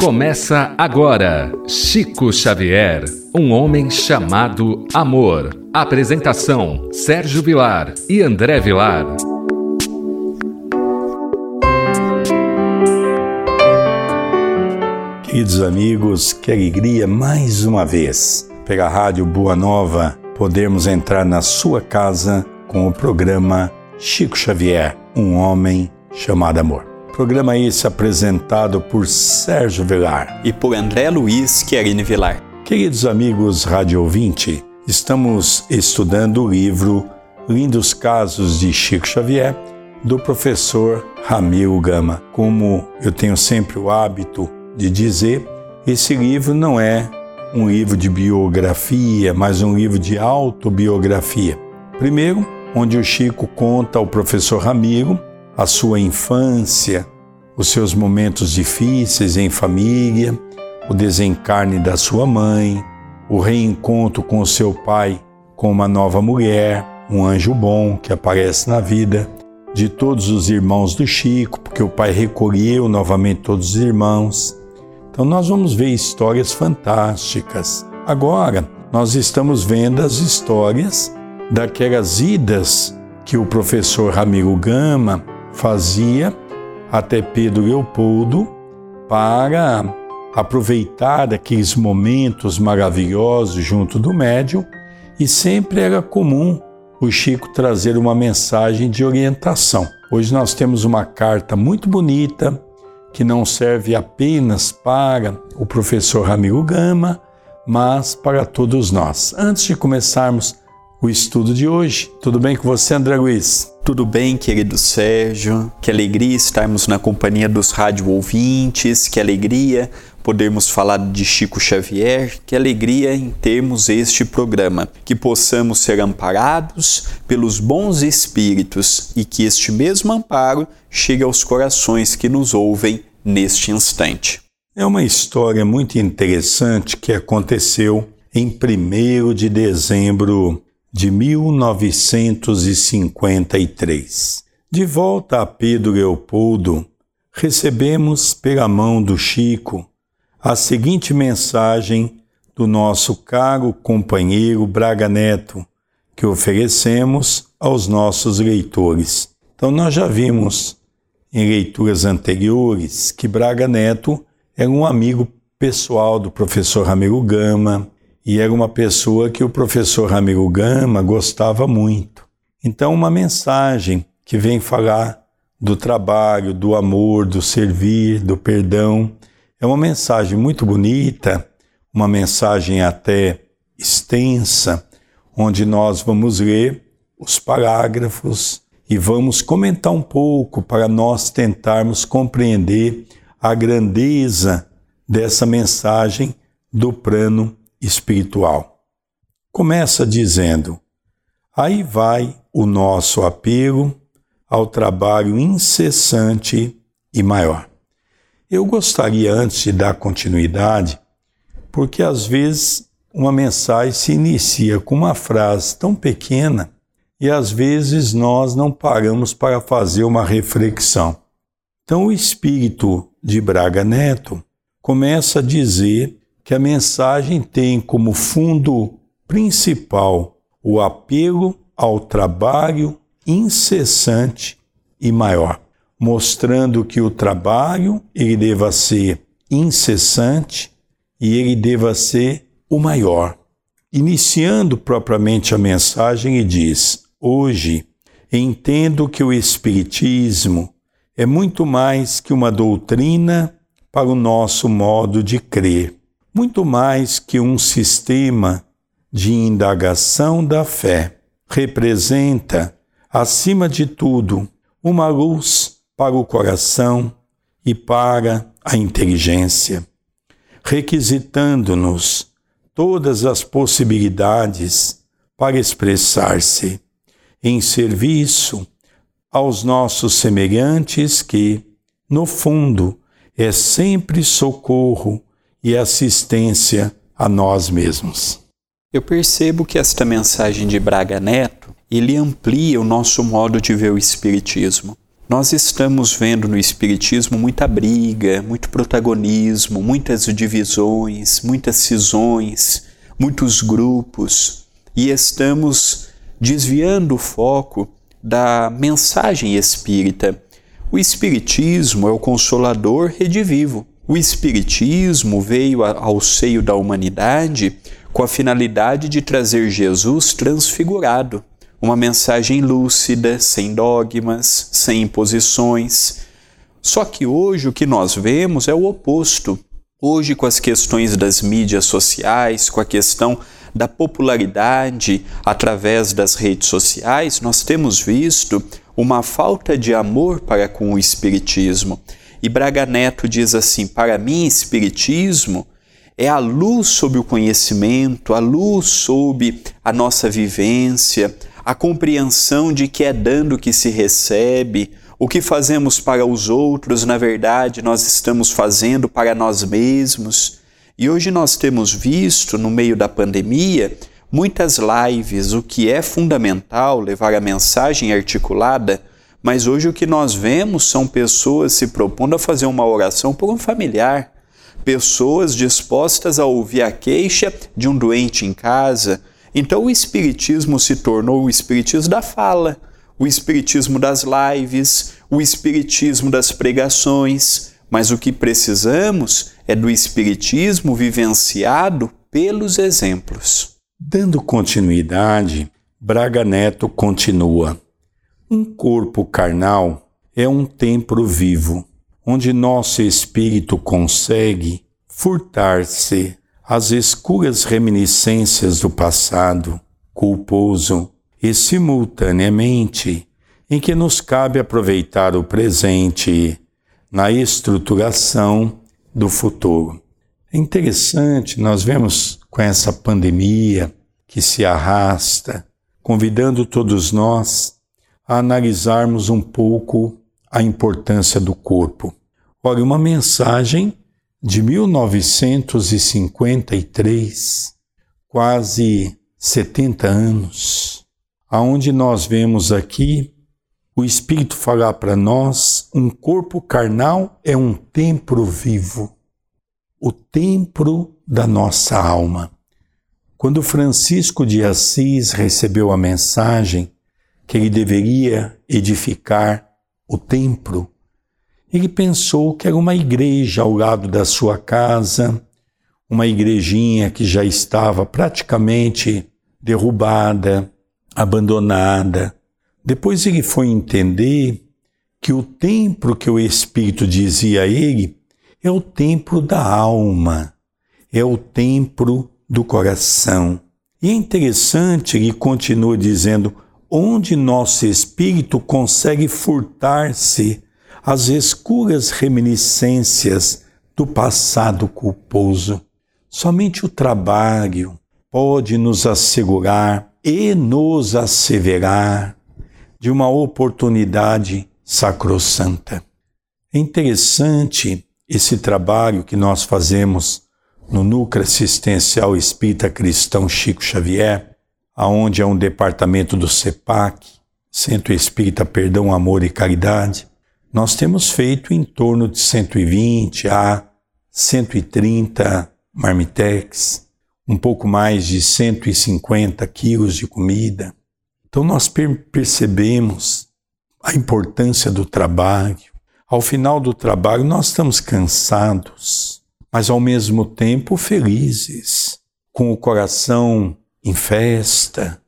Começa agora Chico Xavier, um homem chamado amor. Apresentação: Sérgio Vilar e André Vilar. Queridos amigos, que alegria mais uma vez, pela Rádio Boa Nova, podermos entrar na sua casa com o programa Chico Xavier, um homem chamado amor. Programa esse apresentado por Sérgio Vilar e por André Luiz Querine Vilar. Queridos amigos rádio ouvinte, estamos estudando o livro Lindos Casos de Chico Xavier, do professor Ramiro Gama. Como eu tenho sempre o hábito de dizer, esse livro não é um livro de biografia, mas um livro de autobiografia. Primeiro, onde o Chico conta ao professor Ramiro a sua infância, os seus momentos difíceis em família, o desencarne da sua mãe, o reencontro com o seu pai com uma nova mulher, um anjo bom que aparece na vida de todos os irmãos do Chico, porque o pai recolheu novamente todos os irmãos. Então nós vamos ver histórias fantásticas. Agora nós estamos vendo as histórias daquelas idas que o professor Ramiro Gama fazia até Pedro Leopoldo para aproveitar aqueles momentos maravilhosos junto do médium e sempre era comum o Chico trazer uma mensagem de orientação. Hoje nós temos uma carta muito bonita que não serve apenas para o professor Ramiro Gama, mas para todos nós. Antes de começarmos o estudo de hoje. Tudo bem com você, André Luiz? Tudo bem, querido Sérgio. Que alegria estarmos na companhia dos rádio ouvintes, que alegria podermos falar de Chico Xavier, que alegria em termos este programa, que possamos ser amparados pelos bons espíritos e que este mesmo amparo chegue aos corações que nos ouvem neste instante. É uma história muito interessante que aconteceu em 1 de dezembro de 1953. De volta a Pedro Leopoldo, recebemos pela mão do Chico a seguinte mensagem do nosso caro companheiro Braga Neto, que oferecemos aos nossos leitores. Então, nós já vimos em leituras anteriores que Braga Neto era um amigo pessoal do professor Ramiro Gama, e era uma pessoa que o professor Ramiro Gama gostava muito. Então, uma mensagem que vem falar do trabalho, do amor, do servir, do perdão, é uma mensagem muito bonita, uma mensagem até extensa, onde nós vamos ler os parágrafos e vamos comentar um pouco para nós tentarmos compreender a grandeza dessa mensagem do plano espiritual. Começa dizendo: aí vai o nosso apelo ao trabalho incessante e maior. Eu gostaria, antes de dar continuidade, porque às vezes uma mensagem se inicia com uma frase tão pequena e às vezes nós não paramos para fazer uma reflexão. Então, o espírito de Braga Neto começa a dizer que a mensagem tem como fundo principal o apelo ao trabalho incessante e maior, mostrando que o trabalho ele deva ser incessante e ele deva ser o maior. Iniciando propriamente a mensagem, e diz: Hoje entendo que o Espiritismo é muito mais que uma doutrina para o nosso modo de crer muito mais que um sistema de indagação da fé. Representa, acima de tudo, uma luz para o coração e para a inteligência, requisitando-nos todas as possibilidades para expressar-se em serviço aos nossos semelhantes que, no fundo, é sempre socorro e assistência a nós mesmos. Eu percebo que esta mensagem de Braga Neto, ele amplia o nosso modo de ver o espiritismo. Nós estamos vendo no Espiritismo muita briga, muito protagonismo, muitas divisões, muitas cisões, muitos grupos e estamos desviando o foco da mensagem espírita. O Espiritismo é o consolador redivivo. O Espiritismo veio ao seio da humanidade com a finalidade de trazer Jesus transfigurado uma mensagem lúcida, sem dogmas, sem imposições. Só que hoje o que nós vemos é o oposto. Hoje, com as questões das mídias sociais, com a questão da popularidade através das redes sociais, nós temos visto uma falta de amor para com o Espiritismo. E Braga Neto diz assim: para mim, Espiritismo é a luz sobre o conhecimento, a luz sobre a nossa vivência, a compreensão de que é dando que se recebe, o que fazemos para os outros, na verdade, nós estamos fazendo para nós mesmos. E hoje nós temos visto, no meio da pandemia, muitas lives, o que é fundamental levar a mensagem articulada, mas hoje o que nós vemos são pessoas se propondo a fazer uma oração por um familiar, pessoas dispostas a ouvir a queixa de um doente em casa, então o Espiritismo se tornou o Espiritismo da fala, o Espiritismo das lives, o Espiritismo das pregações, mas o que precisamos é do Espiritismo vivenciado pelos exemplos. Dando continuidade, Braga Neto continua: Um corpo carnal é um templo vivo, onde nosso espírito consegue furtar-se as escuras reminiscências do passado culposo e, simultaneamente, em que nos cabe aproveitar o presente na estruturação do futuro. É interessante, nós vemos com essa pandemia que se arrasta, convidando todos nós a analisarmos um pouco a importância do corpo. Olha, uma mensagem de 1953, quase 70 anos, aonde nós vemos aqui o Espírito falar para nós: um corpo carnal é um templo vivo, o templo da nossa alma. Quando Francisco de Assis recebeu a mensagem que ele deveria edificar o templo, ele pensou que era uma igreja ao lado da sua casa, uma igrejinha que já estava praticamente derrubada, abandonada. Depois ele foi entender que o templo que o Espírito dizia a ele é o templo da alma, é o templo do coração. E é interessante, ele continua dizendo, onde nosso espírito consegue furtar-se as escuras reminiscências do passado culposo. Somente o trabalho pode nos assegurar e nos asseverar de uma oportunidade sacrossanta. É interessante esse trabalho que nós fazemos no Núcleo Assistencial Espírita Cristão Chico Xavier, aonde é um departamento do CEPAC, Centro Espírita Perdão, Amor e Caridade, nós temos feito em torno de 120 a 130 marmitex, um pouco mais de 150 quilos de comida. Então nós percebemos a importância do trabalho. Ao final do trabalho nós estamos cansados, mas ao mesmo tempo felizes, com o coração em festa,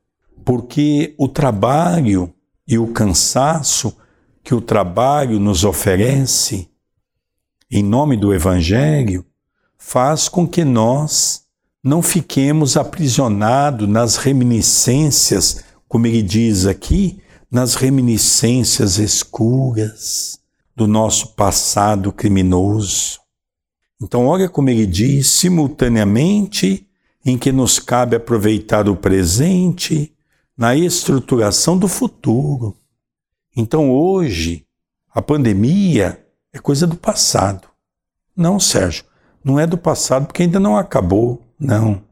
porque o trabalho e o cansaço que o trabalho nos oferece, em nome do Evangelho, faz com que nós não fiquemos aprisionados nas reminiscências, como ele diz aqui, nas reminiscências escuras do nosso passado criminoso. Então, olha como ele diz, simultaneamente em que nos cabe aproveitar o presente na estruturação do futuro. Então hoje, a pandemia é coisa do passado. Não, Sérgio, não é do passado porque ainda não acabou. Não.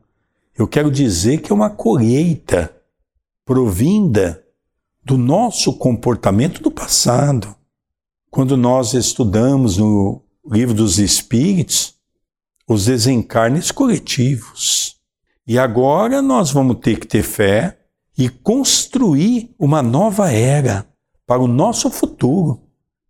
Eu quero dizer que é uma colheita provinda do nosso comportamento do passado. quando nós estudamos no livro dos Espíritos os desencarnes coletivos. E agora nós vamos ter que ter fé e construir uma nova era para o nosso futuro.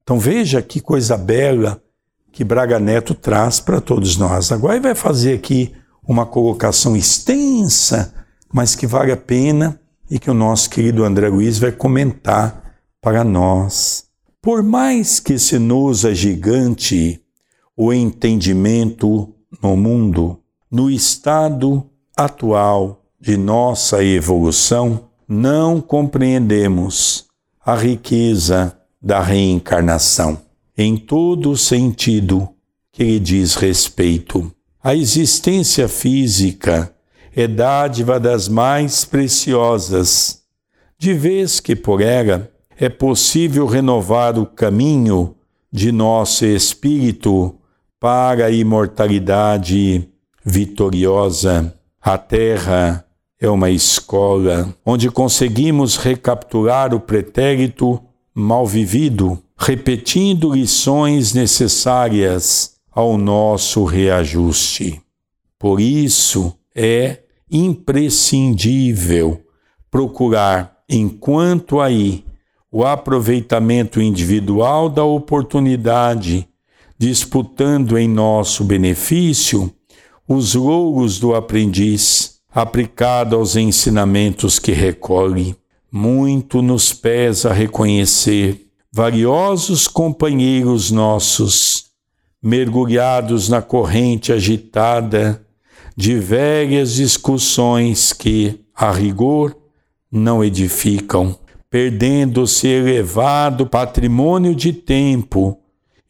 Então veja que coisa bela que Braga Neto traz para todos nós. Agora ele vai fazer aqui uma colocação extensa, mas que vale a pena e que o nosso querido André Luiz vai comentar para nós. Por mais que se nos agigante o entendimento no mundo, no estado atual de nossa evolução, não compreendemos a riqueza da reencarnação em todo o sentido que lhe diz respeito. A existência física é dádiva das mais preciosas, de vez que por ela é possível renovar o caminho de nosso espírito para a imortalidade vitoriosa. A Terra é uma escola onde conseguimos recapturar o pretérito mal vivido repetindo lições necessárias ao nosso reajuste. Por isso é imprescindível procurar, enquanto aí, o aproveitamento individual da oportunidade, disputando em nosso benefício os louros do aprendiz, aplicado aos ensinamentos que recolhe. Muito nos pesa reconhecer valiosos companheiros nossos, mergulhados na corrente agitada de velhas discussões que, a rigor, não edificam, perdendo-se elevado patrimônio de tempo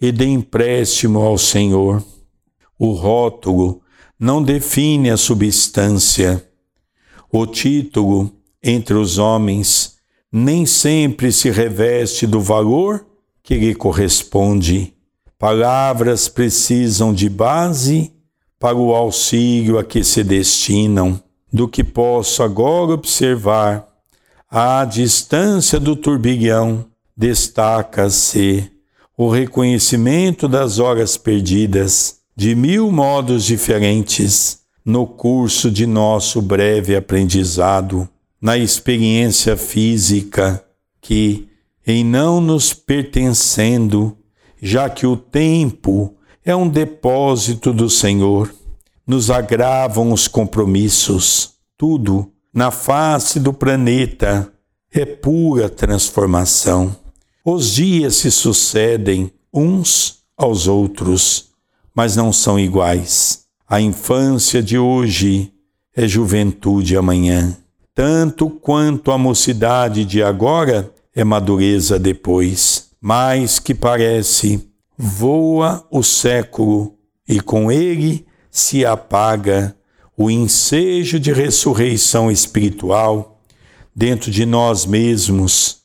e de empréstimo ao Senhor. O rótulo não define a substância. O título, entre os homens, nem sempre se reveste do valor que lhe corresponde. Palavras precisam de base para o auxílio a que se destinam. Do que posso agora observar, à distância do turbilhão, destaca-se o reconhecimento das horas perdidas de mil modos diferentes no curso de nosso breve aprendizado na experiência física que, em não nos pertencendo, já que o tempo é um depósito do Senhor, nos agravam os compromissos. Tudo na face do planeta é pura transformação. Os dias se sucedem uns aos outros, mas não são iguais. A infância de hoje é juventude amanhã tanto quanto a mocidade de agora é madureza depois. Mas que parece, voa o século e com ele se apaga o ensejo de ressurreição espiritual dentro de nós mesmos,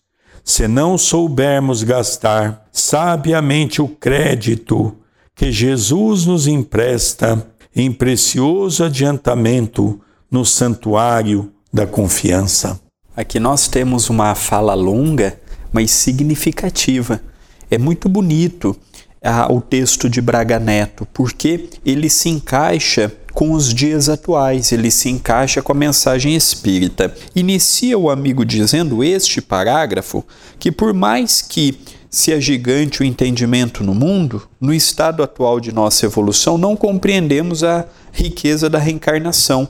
se não soubermos gastar sabiamente o crédito que Jesus nos empresta em precioso adiantamento no santuário da confiança. Aqui nós temos uma fala longa, mas significativa. É muito bonito ah, o texto de Braga Neto, porque ele se encaixa com os dias atuais, ele se encaixa com a mensagem espírita. Inicia o amigo dizendo este parágrafo que, por mais que se agigante o entendimento no mundo, no estado atual de nossa evolução, não compreendemos a riqueza da reencarnação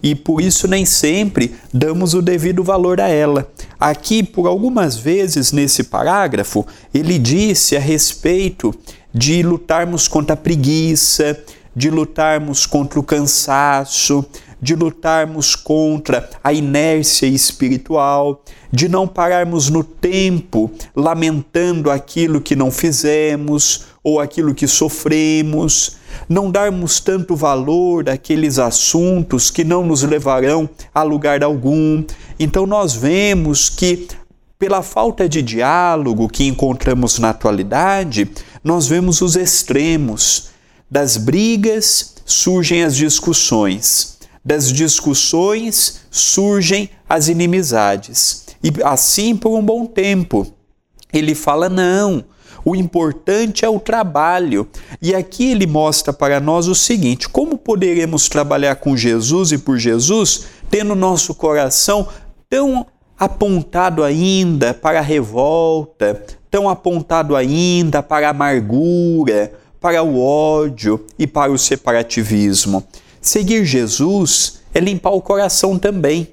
e por isso nem sempre damos o devido valor a ela. Aqui, por algumas vezes nesse parágrafo, ele disse a respeito de lutarmos contra a preguiça, de lutarmos contra o cansaço, de lutarmos contra a inércia espiritual, de não pararmos no tempo lamentando aquilo que não fizemos ou aquilo que sofremos, não darmos tanto valor àqueles assuntos que não nos levarão a lugar algum. Então nós vemos que pela falta de diálogo que encontramos na atualidade, nós vemos os extremos. Das brigas surgem as discussões, das discussões surgem as inimizades. E assim por um bom tempo. Ele fala: não, O importante é o trabalho. E aqui ele mostra para nós o seguinte: como poderemos trabalhar com Jesus e por Jesus, tendo nosso coração tão apontado ainda para a revolta, tão apontado ainda para a amargura, para o ódio e para o separativismo. Seguir Jesus é limpar o coração também.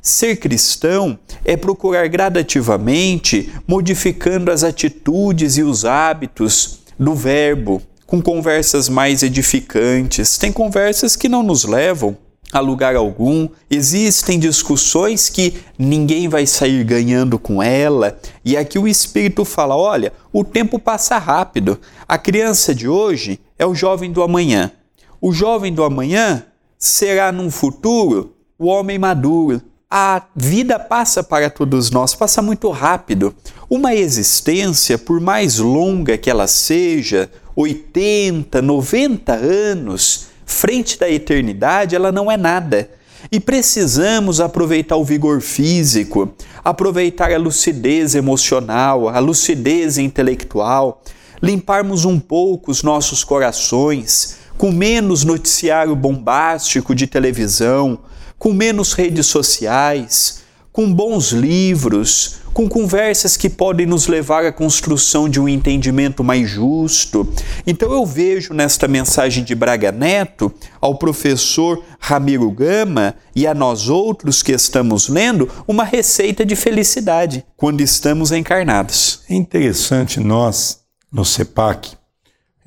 Ser cristão é procurar gradativamente modificando as atitudes e os hábitos do Verbo, com conversas mais edificantes. Tem conversas que não nos levam a lugar algum, existem discussões que ninguém vai sair ganhando com ela, e aqui o Espírito fala: olha, o tempo passa rápido. A criança de hoje é o jovem do amanhã. O jovem do amanhã será num futuro o homem maduro. A vida passa para todos nós, passa muito rápido. Uma existência, por mais longa que ela seja, 80, 90 anos, frente da eternidade, ela não é nada. E precisamos aproveitar o vigor físico, aproveitar a lucidez emocional, a lucidez intelectual, limparmos um pouco os nossos corações, com menos noticiário bombástico de televisão, com menos redes sociais, com bons livros, com conversas que podem nos levar à construção de um entendimento mais justo. Então eu vejo nesta mensagem de Braga Neto, ao professor Ramiro Gama e a nós outros que estamos lendo, uma receita de felicidade quando estamos encarnados. É interessante nós, no CEPAC,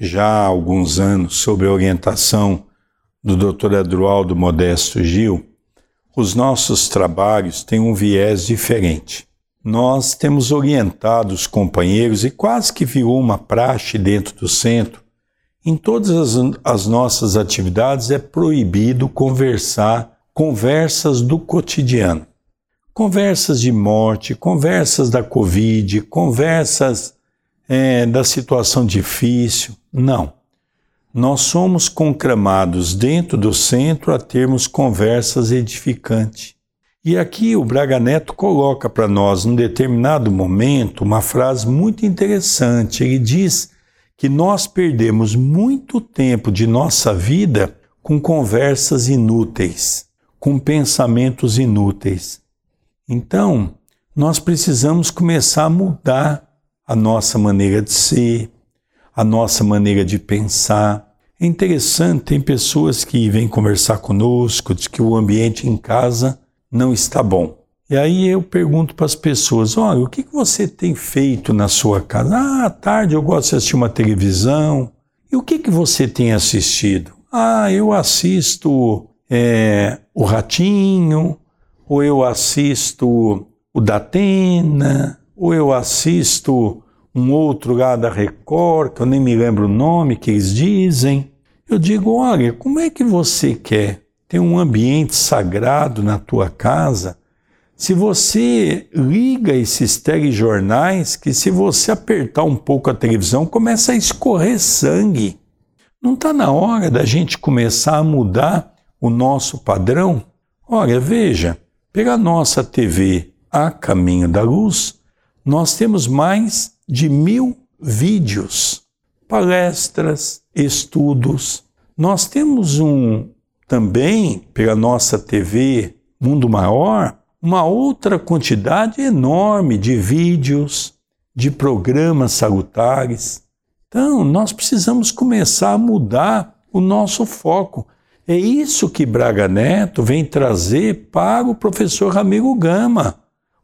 já há alguns anos, sob a orientação do Dr. Adroaldo Modesto Gil, os nossos trabalhos têm um viés diferente. Nós temos orientado os companheiros e quase que virou uma praxe dentro do centro. Em todas as, as nossas atividades é proibido conversar conversas do cotidiano. Conversas de morte, conversas da Covid, conversas é, da situação difícil. Não nós somos concramados dentro do centro a termos conversas edificantes. E aqui o Braga Neto coloca para nós, num determinado momento, uma frase muito interessante. Ele diz que nós perdemos muito tempo de nossa vida com conversas inúteis, com pensamentos inúteis. Então, nós precisamos começar a mudar a nossa maneira de ser, a nossa maneira de pensar. É interessante, tem pessoas que vêm conversar conosco, diz que o ambiente em casa não está bom. E aí eu pergunto para as pessoas: olha, o que, você tem feito na sua casa? Ah, à tarde eu gosto de assistir uma televisão. E o que, que você tem assistido? Ah, eu assisto é, o Ratinho, ou eu assisto o Datena, ou eu assisto um outro lá da Record, que eu nem me lembro o nome que eles dizem. Eu digo, olha, como é que você quer ter um ambiente sagrado na tua casa se você liga esses telejornais que se você apertar um pouco a televisão começa a escorrer sangue? Não está na hora da gente começar a mudar o nosso padrão? Olha, veja, pela nossa TV A Caminho da Luz, nós temos mais de mil vídeos, palestras, estudos. Nós temos um também, pela nossa TV Mundo Maior, uma outra quantidade enorme de vídeos, de programas salutares. Então, nós precisamos começar a mudar o nosso foco. É isso que Braga Neto vem trazer para o professor Ramiro Gama.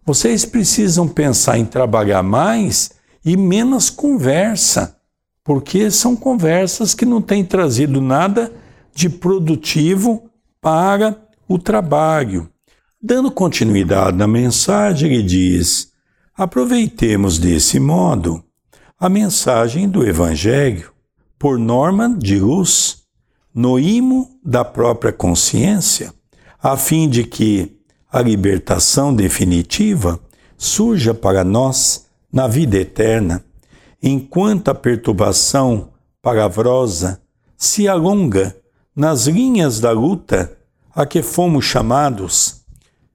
Vocês precisam pensar em trabalhar mais e menos conversa, porque são conversas que não têm trazido nada de produtivo para o trabalho. Dando continuidade na mensagem, ele diz: aproveitemos desse modo a mensagem do Evangelho por norma de luz, no imo da própria consciência, a fim de que a libertação definitiva surja para nós na vida eterna, enquanto a perturbação palavrosa se alonga nas linhas da luta a que fomos chamados,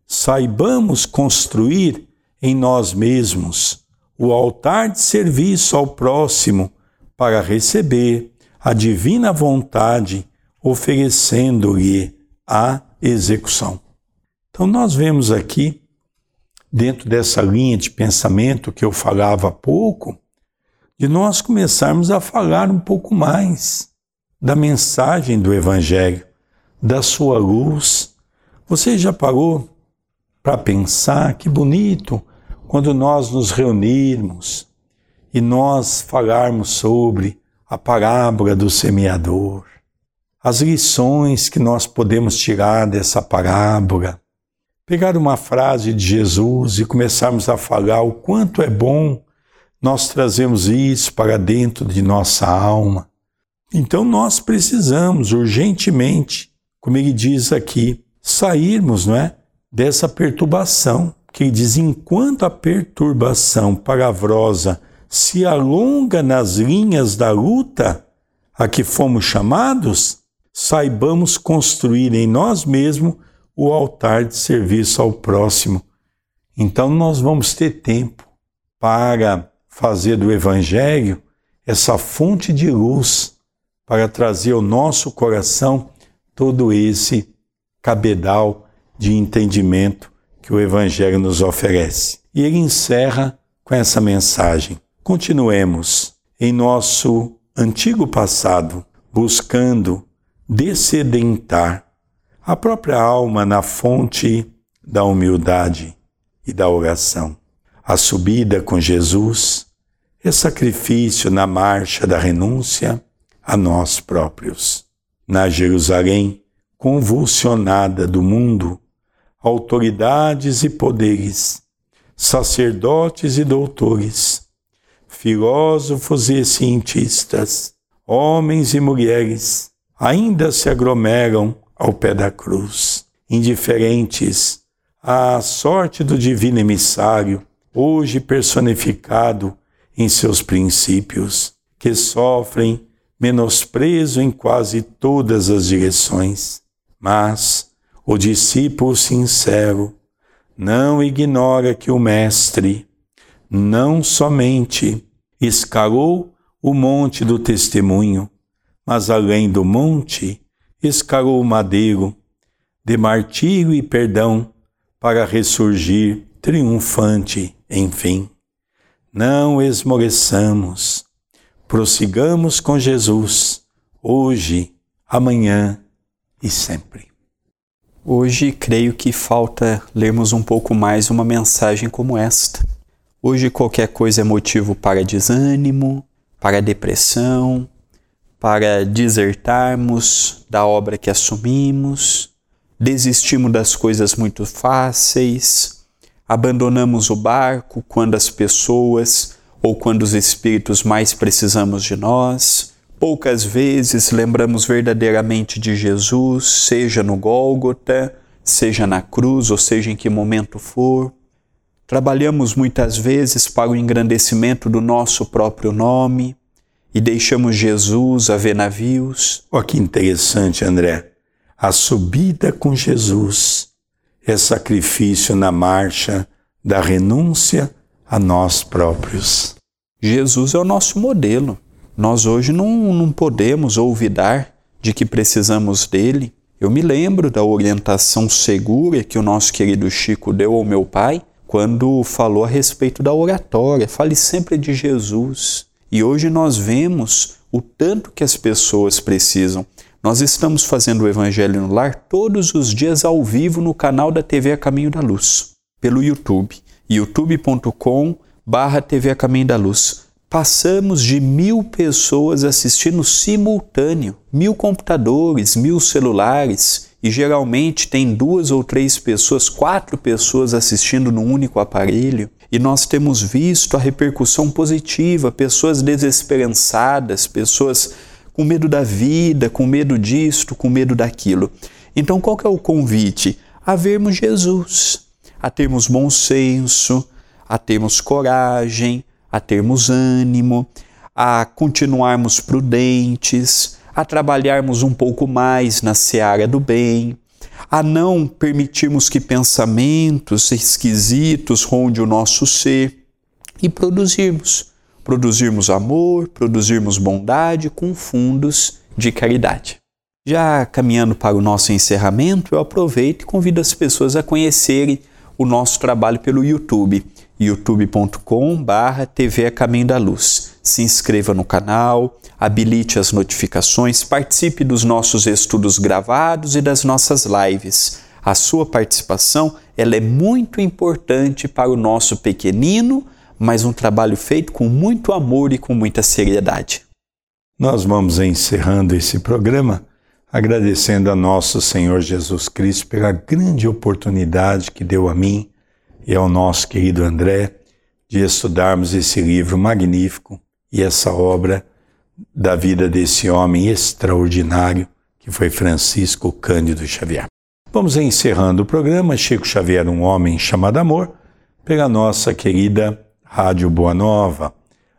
saibamos construir em nós mesmos o altar de serviço ao próximo para receber a divina vontade, oferecendo-lhe a execução. Então, nós vemos aqui, dentro dessa linha de pensamento que eu falava há pouco, de nós começarmos a falar um pouco mais da mensagem do Evangelho, da sua luz. Você já parou para pensar que bonito quando nós nos reunirmos e nós falarmos sobre a parábola do semeador, as lições que nós podemos tirar dessa parábola, pegar uma frase de Jesus e começarmos a falar o quanto é bom nós trazemos isso para dentro de nossa alma. Então nós precisamos urgentemente, como ele diz aqui, sairmos, não é, dessa perturbação, que ele diz enquanto a perturbação palavrosa se alonga nas linhas da luta a que fomos chamados, saibamos construir em nós mesmos o altar de serviço ao próximo. Então nós vamos ter tempo para fazer do Evangelho essa fonte de luz para trazer ao nosso coração todo esse cabedal de entendimento que o Evangelho nos oferece. E ele encerra com essa mensagem. Continuemos em nosso antigo passado, buscando descedentar a própria alma na fonte da humildade e da oração. A subida com Jesus é sacrifício na marcha da renúncia a nós próprios. Na Jerusalém convulsionada do mundo, autoridades e poderes, sacerdotes e doutores, filósofos e cientistas, homens e mulheres, ainda se aglomeram ao pé da cruz, indiferentes à sorte do divino emissário, hoje personificado em seus princípios, que sofrem menosprezo em quase todas as direções. Mas o discípulo sincero não ignora que o Mestre não somente escalou o monte do testemunho, mas além do monte, escalou o madeiro de martírio e perdão para ressurgir triunfante, enfim. Não esmoreçamos, prossigamos com Jesus, hoje, amanhã e sempre. Hoje creio que falta lermos um pouco mais uma mensagem como esta Hoje qualquer coisa é motivo para desânimo, para depressão, para desertarmos da obra que assumimos, desistimos das coisas muito fáceis, abandonamos o barco quando as pessoas ou quando os espíritos mais precisamos de nós. Poucas vezes lembramos verdadeiramente de Jesus, seja no Gólgota, seja na cruz, ou seja em que momento for. Trabalhamos muitas vezes para o engrandecimento do nosso próprio nome e deixamos Jesus a ver navios. Olha que interessante, André. A subida com Jesus é sacrifício na marcha da renúncia a nós próprios. Jesus é o nosso modelo. Nós hoje não, não podemos olvidar de que precisamos dele. Eu me lembro da orientação segura que o nosso querido Chico deu ao meu pai quando falou a respeito da oratória. Fale sempre de Jesus. E hoje nós vemos o tanto que as pessoas precisam. Nós estamos fazendo o Evangelho no Lar todos os dias ao vivo no canal da TV A Caminho da Luz, pelo YouTube, youtube.com barra TV A Caminho da Luz. Passamos de mil pessoas assistindo simultâneo, mil computadores, mil celulares, e geralmente tem duas ou três pessoas, quatro pessoas assistindo num único aparelho, e nós temos visto a repercussão positiva, pessoas desesperançadas, pessoas com medo da vida, com medo disto, com medo daquilo. Então, qual que é o convite? A vermos Jesus, a termos bom senso, a termos coragem, a termos ânimo, a continuarmos prudentes, a trabalharmos um pouco mais na seara do bem, a não permitirmos que pensamentos esquisitos rondem o nosso ser. e produzirmos. Produzirmos amor, produzirmos bondade com fundos de caridade. Já caminhando para o nosso encerramento, eu aproveito e convido as pessoas a conhecerem o nosso trabalho pelo YouTube, youtube.com/barra TV Caminho da Luz. Se inscreva no canal, habilite as notificações, participe dos nossos estudos gravados e das nossas lives. A sua participação ela é muito importante para o nosso pequenino, mas um trabalho feito com muito amor e com muita seriedade. Nós vamos encerrando esse programa agradecendo a nosso Senhor Jesus Cristo pela grande oportunidade que deu a mim e ao nosso querido André de estudarmos esse livro magnífico e essa obra da vida desse homem extraordinário que foi Francisco Cândido Xavier. Vamos encerrando o programa Chico Xavier, um homem chamado amor, pela nossa querida Rádio Boa Nova.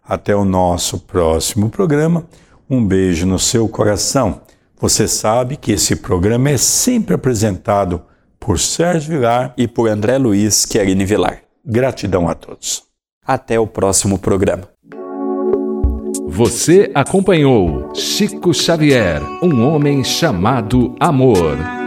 Até o nosso próximo programa. Um beijo no seu coração. Você sabe que esse programa é sempre apresentado por Sérgio Vilar e por André Luiz Querini Vilar. Gratidão a todos. Até o próximo programa. Você acompanhou Chico Xavier, um homem chamado Amor.